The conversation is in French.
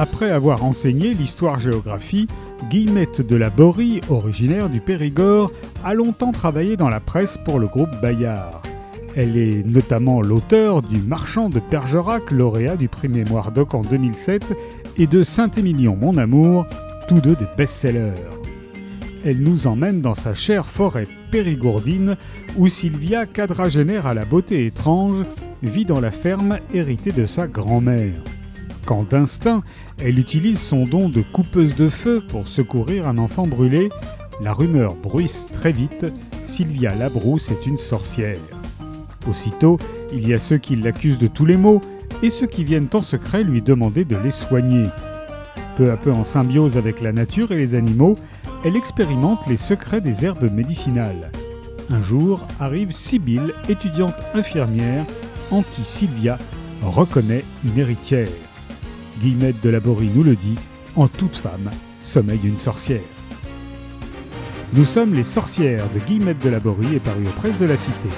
Après avoir enseigné l'histoire-géographie, Guillemette de la Borie, originaire du Périgord, a longtemps travaillé dans la presse pour le groupe Bayard. Elle est notamment l'auteur du Marchand de Bergerac, lauréat du prix Mémoire Doc en 2007, et de Saint-Émilion, mon amour, tous deux des best-sellers. Elle nous emmène dans sa chère forêt périgourdine où Sylvia, quadragénaire à la beauté étrange, vit dans la ferme héritée de sa grand-mère. Quand d'instinct, elle utilise son don de coupeuse de feu pour secourir un enfant brûlé, la rumeur bruisse très vite, Sylvia Labrousse est une sorcière. Aussitôt, il y a ceux qui l'accusent de tous les maux et ceux qui viennent en secret lui demander de les soigner. Peu à peu en symbiose avec la nature et les animaux, elle expérimente les secrets des herbes médicinales. Un jour arrive Sibylle, étudiante infirmière, en qui Sylvia reconnaît une héritière. Guillemette de Laborie nous le dit, en toute femme sommeille une sorcière. Nous sommes les sorcières de Guillemette de Laborie et paru aux presses de la Cité.